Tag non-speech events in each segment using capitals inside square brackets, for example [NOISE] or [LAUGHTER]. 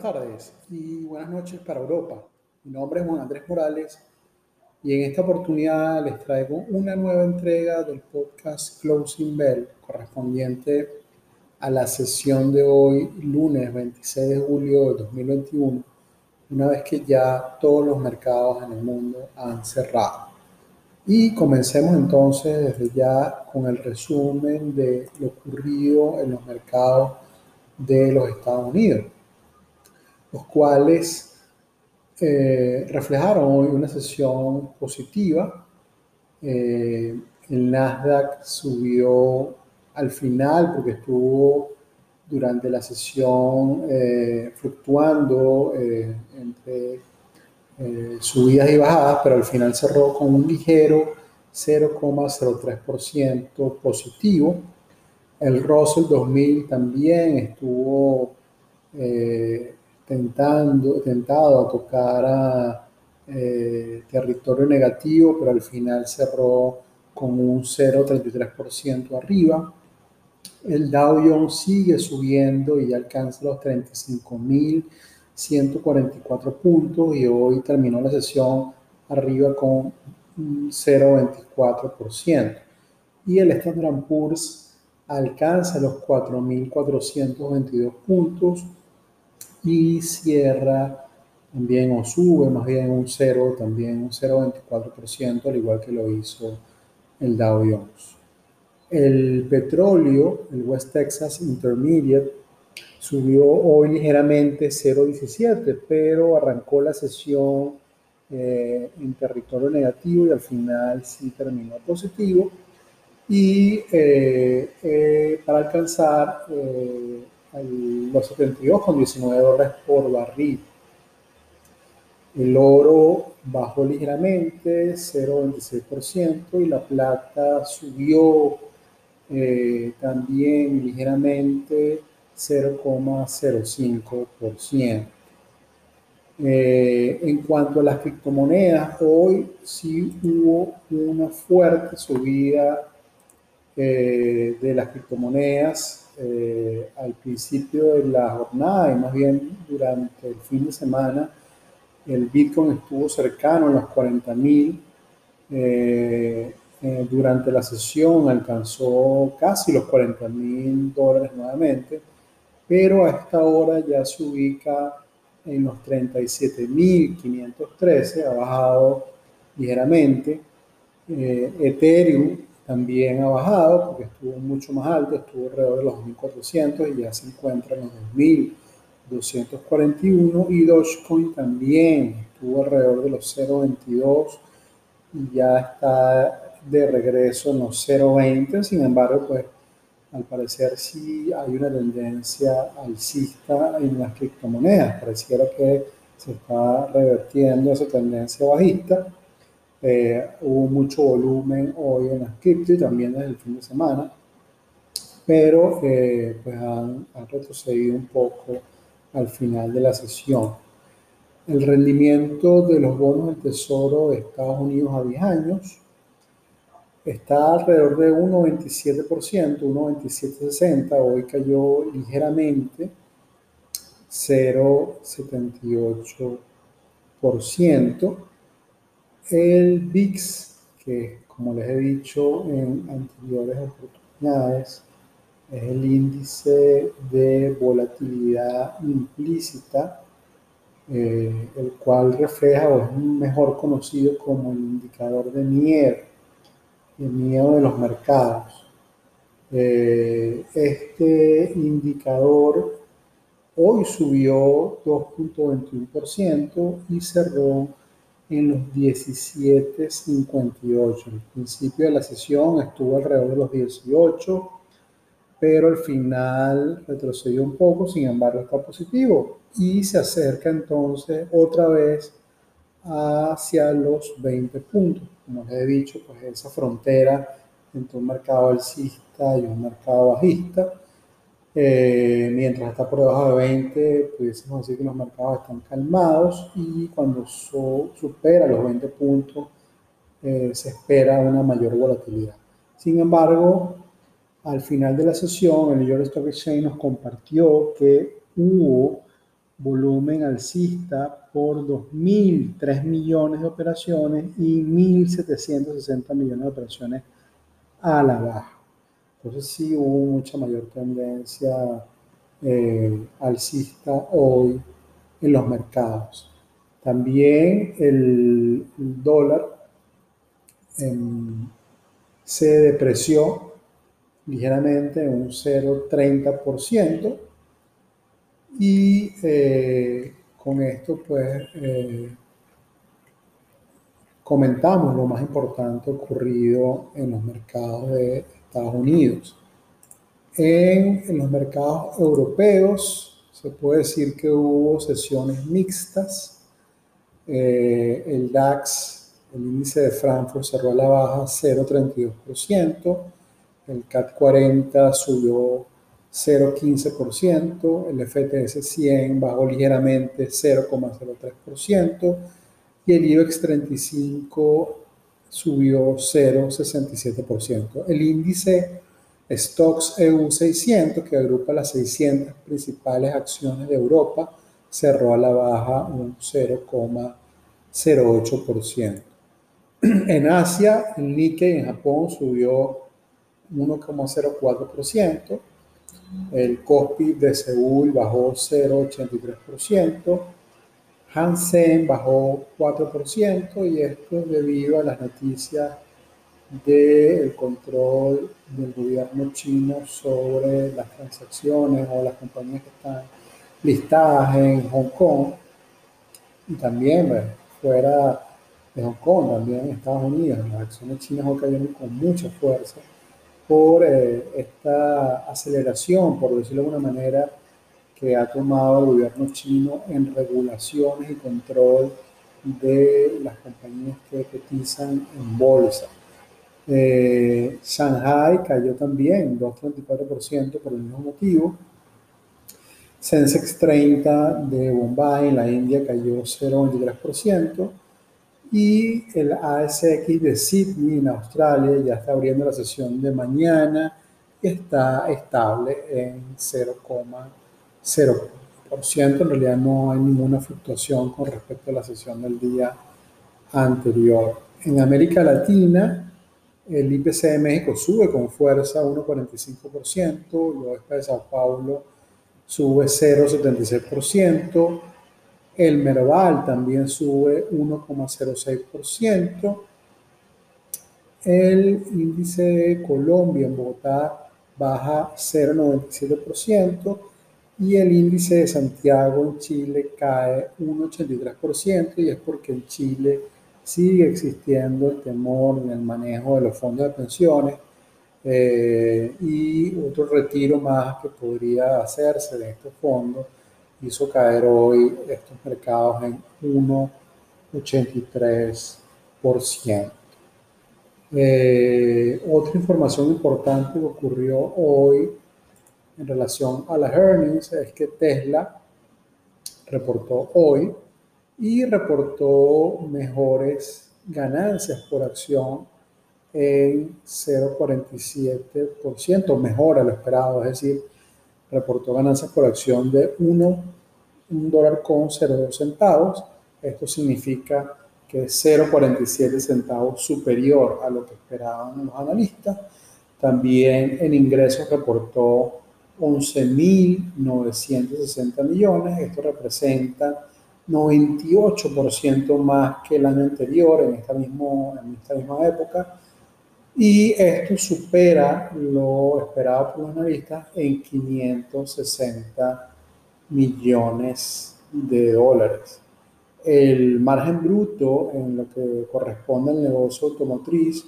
buenas tardes y buenas noches para Europa. Mi nombre es Juan Andrés Morales y en esta oportunidad les traigo una nueva entrega del podcast Closing Bell correspondiente a la sesión de hoy, lunes 26 de julio de 2021, una vez que ya todos los mercados en el mundo han cerrado. Y comencemos entonces desde ya con el resumen de lo ocurrido en los mercados de los Estados Unidos los cuales eh, reflejaron hoy una sesión positiva. Eh, el Nasdaq subió al final porque estuvo durante la sesión eh, fluctuando entre subidas y bajadas, pero al final cerró con un ligero 0,03% positivo. El Russell 2000 también estuvo tentando, tentado a tocar a eh, territorio negativo, pero al final cerró con un 0,33% arriba. El Dow Jones sigue subiendo y alcanza los 35.144 puntos y hoy terminó la sesión arriba con un 0,24%. Y el Standard Poor's alcanza los 4.422 puntos y cierra también o sube más bien un 0, también un 0,24%, al igual que lo hizo el Dow Jones. El petróleo, el West Texas Intermediate, subió hoy ligeramente 0,17, pero arrancó la sesión eh, en territorio negativo y al final sí terminó positivo. Y eh, eh, para alcanzar los 72,19 dólares por barril. El oro bajó ligeramente, 0,26%, y la plata subió eh, también ligeramente, 0,05%. Eh, en cuanto a las criptomonedas, hoy sí hubo una fuerte subida eh, de las criptomonedas eh, al principio de la jornada y más bien durante el fin de semana, el Bitcoin estuvo cercano a los 40 mil. Eh, eh, durante la sesión alcanzó casi los 40 mil dólares nuevamente, pero a esta hora ya se ubica en los 37.513, ha bajado ligeramente. Ethereum también ha bajado porque estuvo mucho más alto, estuvo alrededor de los 2.400 y ya se encuentra en los 2.241 y Dogecoin también estuvo alrededor de los 0.22 y ya está de regreso en los 0.20, sin embargo, pues al parecer sí hay una tendencia alcista en las criptomonedas, pareciera que se está revertiendo esa tendencia bajista eh, hubo mucho volumen hoy en las cripto y también desde el fin de semana, pero eh, pues han, retrocedido un poco al final de la sesión. El rendimiento de los bonos del Tesoro de Estados Unidos a 10 años está alrededor de 1,27%, 1,2760, hoy cayó ligeramente, 0,78%. El VIX, que como les he dicho en anteriores oportunidades, es el índice de volatilidad implícita, eh, el cual refleja o es mejor conocido como el indicador de miedo, el miedo de los mercados. Eh, este indicador hoy subió 2.21% y cerró en los 17.58. Al principio de la sesión estuvo alrededor de los 18, pero al final retrocedió un poco, sin embargo está positivo y se acerca entonces otra vez hacia los 20 puntos. Como les he dicho, pues esa frontera entre un mercado alcista y un mercado bajista eh, mientras está por debajo de 20, pudiésemos decir que los mercados están calmados y cuando supera los 20 puntos eh, se espera una mayor volatilidad. Sin embargo, al final de la sesión, el New York Stock Exchange nos compartió que hubo volumen alcista por 2.003 millones de operaciones y 1.760 millones de operaciones a la baja. Entonces sí hubo mucha mayor tendencia eh, alcista hoy en los mercados. También el, dólar em, se depreció ligeramente un 0,30% y eh, con esto pues eh, comentamos lo más importante ocurrido en los mercados de Estados Unidos. En, en, los mercados europeos se puede decir que hubo sesiones mixtas. Eh, el DAX, el índice de Frankfurt, cerró a la baja 0,32%. El CAT 40 subió 0,15%, el FTS 100 bajó ligeramente 0,03% y el IBEX 35 subió 0,67%. El índice Stocks EU 600, que agrupa las 600 principales acciones de Europa, cerró a la baja un 0,08%. En Asia, el Nikkei en Japón subió 1,04%, el Kospi de Seúl bajó 0,83%, Hansen bajó 4% y esto es debido a las noticias del control del gobierno chino sobre las transacciones o las compañías que están listadas en Hong Kong y también fuera de Hong Kong, también en Estados Unidos. Las acciones chinas hoy cayeron con mucha fuerza por eh, esta aceleración, por decirlo de alguna manera, que ha tomado el gobierno chino en regulaciones y control de las compañías que cotizan en bolsa. Eh, Shanghai cayó también 2,34% por el mismo motivo. Sensex 30 de Bombay en la India cayó 0,23% y el ASX de Sydney en Australia ya está abriendo la sesión de mañana y está estable en 0,0%. En realidad no hay ninguna fluctuación con respecto a la sesión del día anterior. En América Latina, el IPC de México sube con fuerza 1,45%, luego de Sao Paulo sube 0,76%, el Merval también sube 1,06%. El índice de Colombia en Bogotá baja 0,97% y el índice de Santiago en Chile cae 1,83% y es porque en Chile sigue existiendo el temor en el manejo de los fondos de pensiones eh, y otro retiro más que podría hacerse de estos fondos hizo caer hoy estos mercados en 1,83%. Eh, otra información importante que ocurrió hoy en relación a las earnings es que Tesla reportó hoy y reportó mejores ganancias por acción en 0,47%, mejor a lo esperado, es decir, reportó ganancias por acción de 1, dólar con 0,2 centavos. Esto significa que es 0,47 centavos superior a lo que esperaban los analistas. También en ingresos reportó 11.960 millones. Esto representa 98% más que el año anterior en esta, mismo, en esta misma época y esto supera lo esperado por los analistas en 560 millones de dólares. El margen bruto en lo que corresponde al negocio automotriz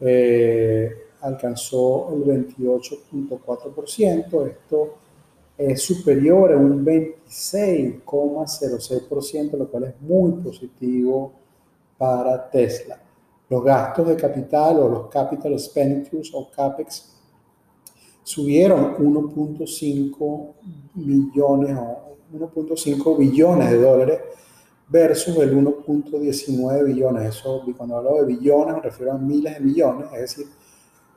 eh, alcanzó el 28.4%. Esto es superior a un 26,06%, lo cual es muy positivo para Tesla los gastos de capital o los capital expenditures o CAPEX subieron 1.5 millones o 1.5 billones de dólares versus el 1.19 billones. Eso, cuando hablo de billones me refiero a miles de millones, es decir,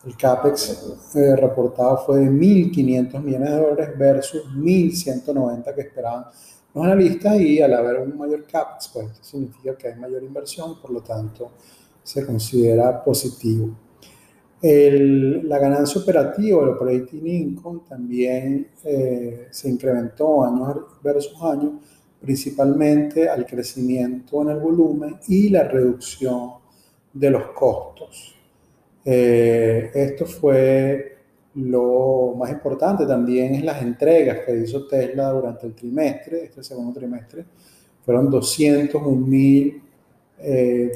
el CAPEX reportado fue de 1.500 millones de dólares versus 1.190 que esperaban los analistas y al haber un mayor CAPEX, pues esto significa que hay mayor inversión por lo tanto se considera positivo. la ganancia operativa, el operating income, también eh, se incrementó año versus año, principalmente al crecimiento en el volumen y la reducción de los costos. Eh, esto fue lo más importante también es las entregas que hizo Tesla durante el trimestre, este segundo trimestre, fueron 201.250 eh,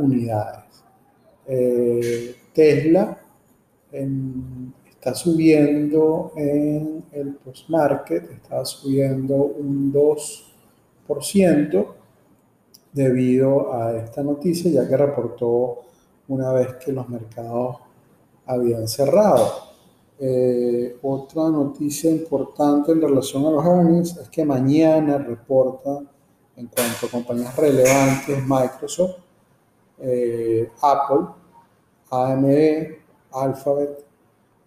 unidades. Eh, Tesla está subiendo en el post-market, está subiendo un 2% debido a esta noticia, ya que reportó una vez que los mercados habían cerrado. Eh, otra noticia importante en relación a los earnings es que mañana reporta en cuanto a compañías relevantes Microsoft, eh, Apple, AMD, Alphabet.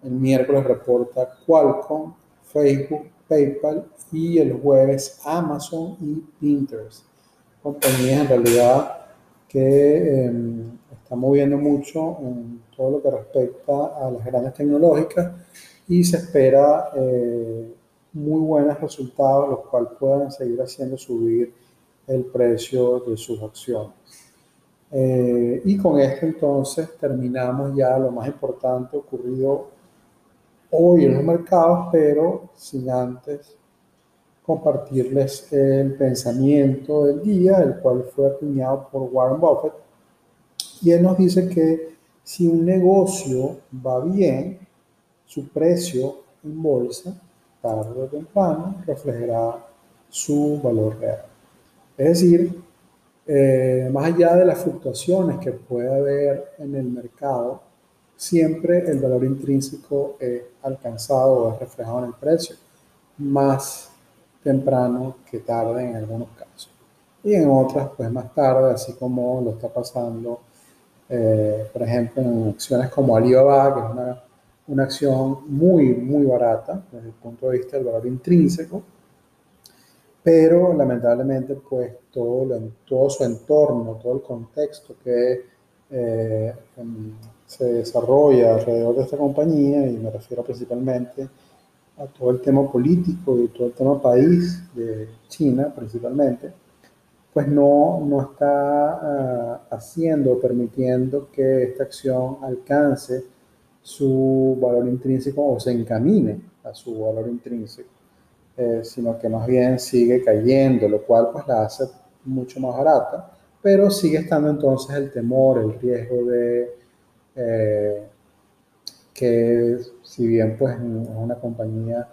El miércoles reporta Qualcomm, Facebook, PayPal y el jueves Amazon y Pinterest. Compañías en realidad que em, están moviendo mucho en todo lo que respecta a las grandes tecnológicas y se espera eh, muy buenos resultados, los cuales puedan seguir haciendo subir el precio de sus acciones. Eh, y con esto entonces terminamos ya lo más importante ocurrido hoy en los mercados, pero sin antes compartirles el pensamiento del día, el cual fue acuñado por Warren Buffett. Y él nos dice que si un negocio va bien, su precio en bolsa, tarde o temprano, reflejará su valor real. Es decir, eh, más allá de las fluctuaciones que puede haber en el mercado, siempre el valor intrínseco es alcanzado o es reflejado en el precio, más temprano que tarde en algunos casos. Y en otras, pues más tarde, así como lo está pasando eh, por ejemplo, en acciones como Alibaba, que es una, una, acción muy, muy barata desde el punto de vista del valor intrínseco, pero lamentablemente pues todo, todo su entorno, todo el contexto que eh, em, se desarrolla alrededor de esta compañía, y me refiero principalmente a todo el tema político y todo el tema país de China principalmente, pues no, no está uh, haciendo, permitiendo que esta acción alcance su valor intrínseco o se encamine a su valor intrínseco, eh, sino que más bien sigue cayendo, lo cual pues la hace mucho más barata, pero sigue estando entonces el temor, el riesgo de eh, que si bien pues es una compañía,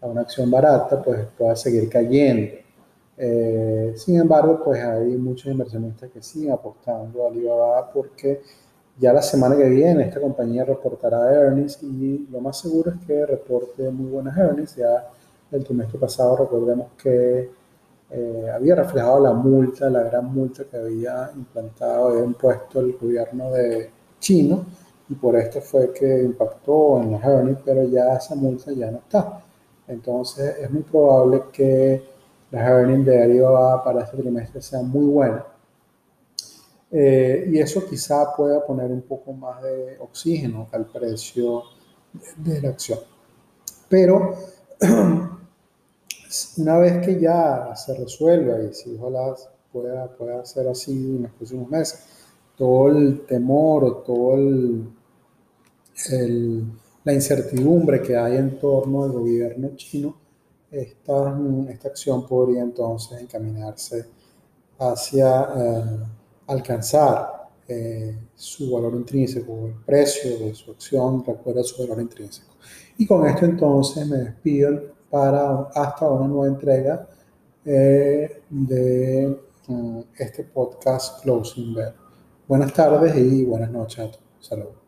una acción barata, pues pueda seguir cayendo. Eh, sin embargo, pues hay muchos inversionistas que siguen apostando a Alibaba porque ya la semana que viene esta compañía reportará earnings y lo más seguro es que reporte muy buenas earnings. Ya el trimestre pasado recordemos que eh, había reflejado la multa, la gran multa que había implantado, había impuesto el gobierno de chino y por esto fue que impactó en los earnings, pero ya esa multa ya no está. Entonces es muy probable que las earnings de Alibaba para este trimestre sean muy buenas. Eh, y eso quizá pueda poner un poco más de oxígeno al precio de, la acción. Pero [CLEARS THROAT] una vez que ya se resuelva, y si ojalá pueda, pueda ser así en los próximos meses, todo el temor o todo la incertidumbre que hay en torno al gobierno chino, esta, esta acción podría entonces encaminarse hacia eh, alcanzar eh, su valor intrínseco, el precio de su acción recuerda su valor intrínseco. Y con esto entonces me despido para hasta una nueva entrega eh, de este podcast Closing Bell. Buenas tardes y buenas noches a todos. Saludos.